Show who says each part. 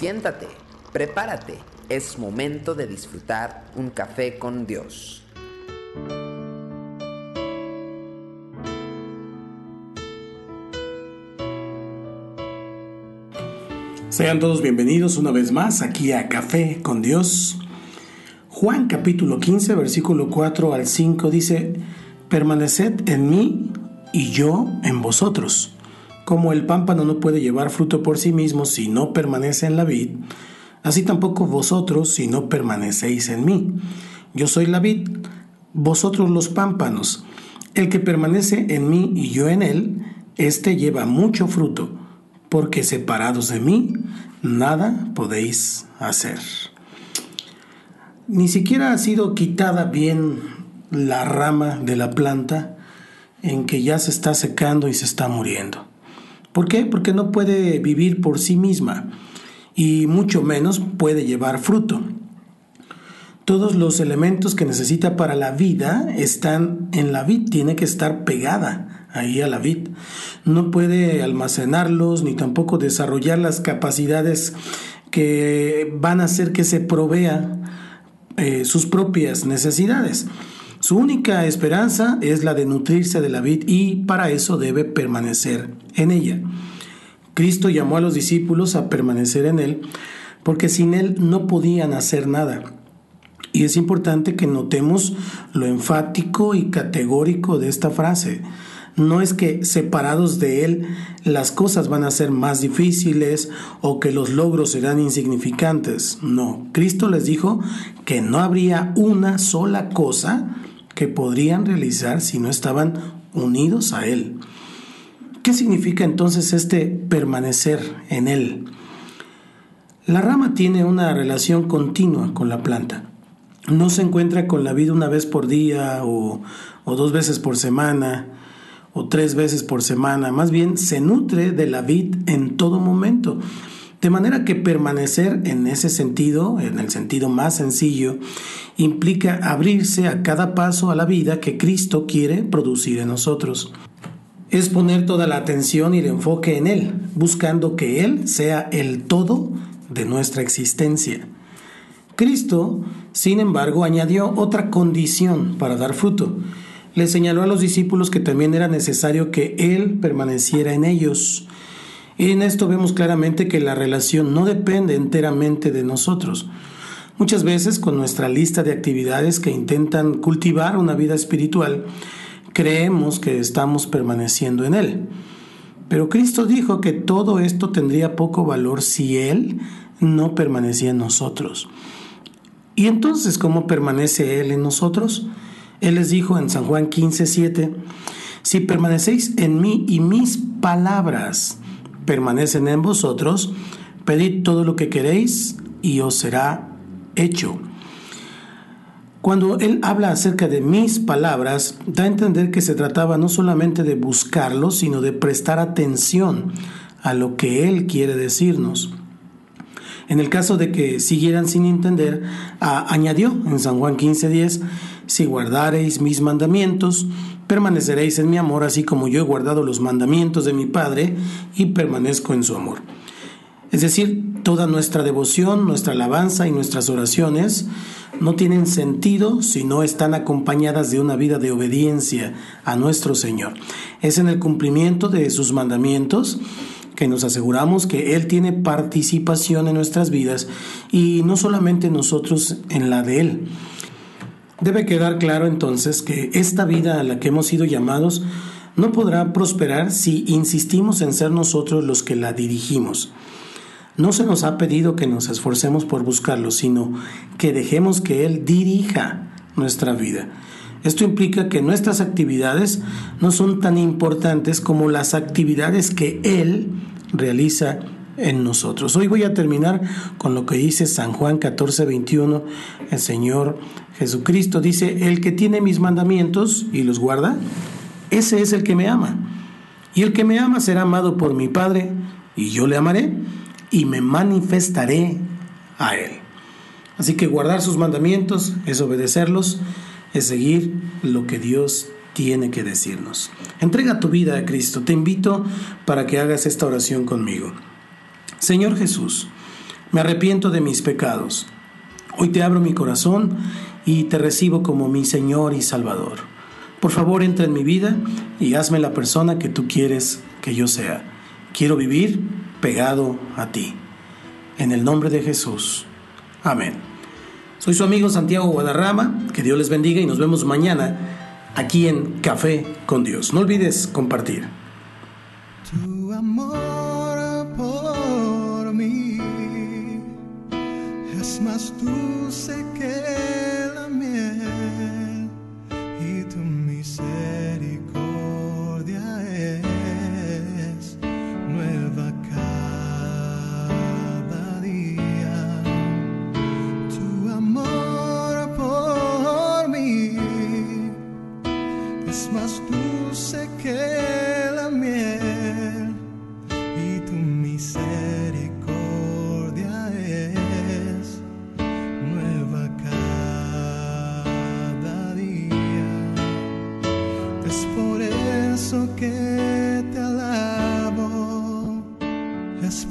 Speaker 1: Siéntate, prepárate, es momento de disfrutar un café con Dios.
Speaker 2: Sean todos bienvenidos una vez más aquí a Café con Dios. Juan capítulo 15, versículo 4 al 5 dice, permaneced en mí y yo en vosotros. Como el pámpano no puede llevar fruto por sí mismo si no permanece en la vid, así tampoco vosotros si no permanecéis en mí. Yo soy la vid, vosotros los pámpanos. El que permanece en mí y yo en él, éste lleva mucho fruto, porque separados de mí, nada podéis hacer. Ni siquiera ha sido quitada bien la rama de la planta en que ya se está secando y se está muriendo. ¿Por qué? Porque no puede vivir por sí misma y mucho menos puede llevar fruto. Todos los elementos que necesita para la vida están en la vid, tiene que estar pegada ahí a la vid. No puede almacenarlos ni tampoco desarrollar las capacidades que van a hacer que se provea eh, sus propias necesidades. Su única esperanza es la de nutrirse de la vid y para eso debe permanecer en ella. Cristo llamó a los discípulos a permanecer en él porque sin él no podían hacer nada. Y es importante que notemos lo enfático y categórico de esta frase. No es que separados de Él las cosas van a ser más difíciles o que los logros serán insignificantes. No, Cristo les dijo que no habría una sola cosa que podrían realizar si no estaban unidos a Él. ¿Qué significa entonces este permanecer en Él? La rama tiene una relación continua con la planta. No se encuentra con la vida una vez por día o, o dos veces por semana o tres veces por semana, más bien se nutre de la vid en todo momento. De manera que permanecer en ese sentido, en el sentido más sencillo, implica abrirse a cada paso a la vida que Cristo quiere producir en nosotros. Es poner toda la atención y el enfoque en Él, buscando que Él sea el todo de nuestra existencia. Cristo, sin embargo, añadió otra condición para dar fruto. Le señaló a los discípulos que también era necesario que Él permaneciera en ellos. Y en esto vemos claramente que la relación no depende enteramente de nosotros. Muchas veces con nuestra lista de actividades que intentan cultivar una vida espiritual, creemos que estamos permaneciendo en Él. Pero Cristo dijo que todo esto tendría poco valor si Él no permanecía en nosotros. ¿Y entonces cómo permanece Él en nosotros? Él les dijo en San Juan 15, 7, si permanecéis en mí y mis palabras permanecen en vosotros, pedid todo lo que queréis y os será hecho. Cuando él habla acerca de mis palabras, da a entender que se trataba no solamente de buscarlo, sino de prestar atención a lo que él quiere decirnos. En el caso de que siguieran sin entender, añadió en San Juan 15:10, si guardareis mis mandamientos, permaneceréis en mi amor, así como yo he guardado los mandamientos de mi Padre y permanezco en su amor. Es decir, toda nuestra devoción, nuestra alabanza y nuestras oraciones no tienen sentido si no están acompañadas de una vida de obediencia a nuestro Señor. Es en el cumplimiento de sus mandamientos que nos aseguramos que Él tiene participación en nuestras vidas y no solamente nosotros en la de Él. Debe quedar claro entonces que esta vida a la que hemos sido llamados no podrá prosperar si insistimos en ser nosotros los que la dirigimos. No se nos ha pedido que nos esforcemos por buscarlo, sino que dejemos que Él dirija nuestra vida. Esto implica que nuestras actividades no son tan importantes como las actividades que Él realiza en nosotros. Hoy voy a terminar con lo que dice San Juan 14, 21. El Señor Jesucristo dice, el que tiene mis mandamientos y los guarda, ese es el que me ama. Y el que me ama será amado por mi Padre, y yo le amaré y me manifestaré a él. Así que guardar sus mandamientos es obedecerlos, es seguir lo que Dios tiene que decirnos. Entrega tu vida a Cristo. Te invito para que hagas esta oración conmigo. Señor Jesús, Me arrepiento de mis pecados. Hoy te abro mi corazón y te recibo como mi Señor y Salvador. Por favor, entra en mi vida y hazme la persona que tú quieres que yo sea. Quiero vivir pegado a ti. En el nombre de Jesús. Amén. Soy su amigo Santiago Guadarrama. Que Dios les bendiga y nos vemos mañana aquí en Café con Dios. No olvides compartir.
Speaker 3: Tu amor es más dulce que la miel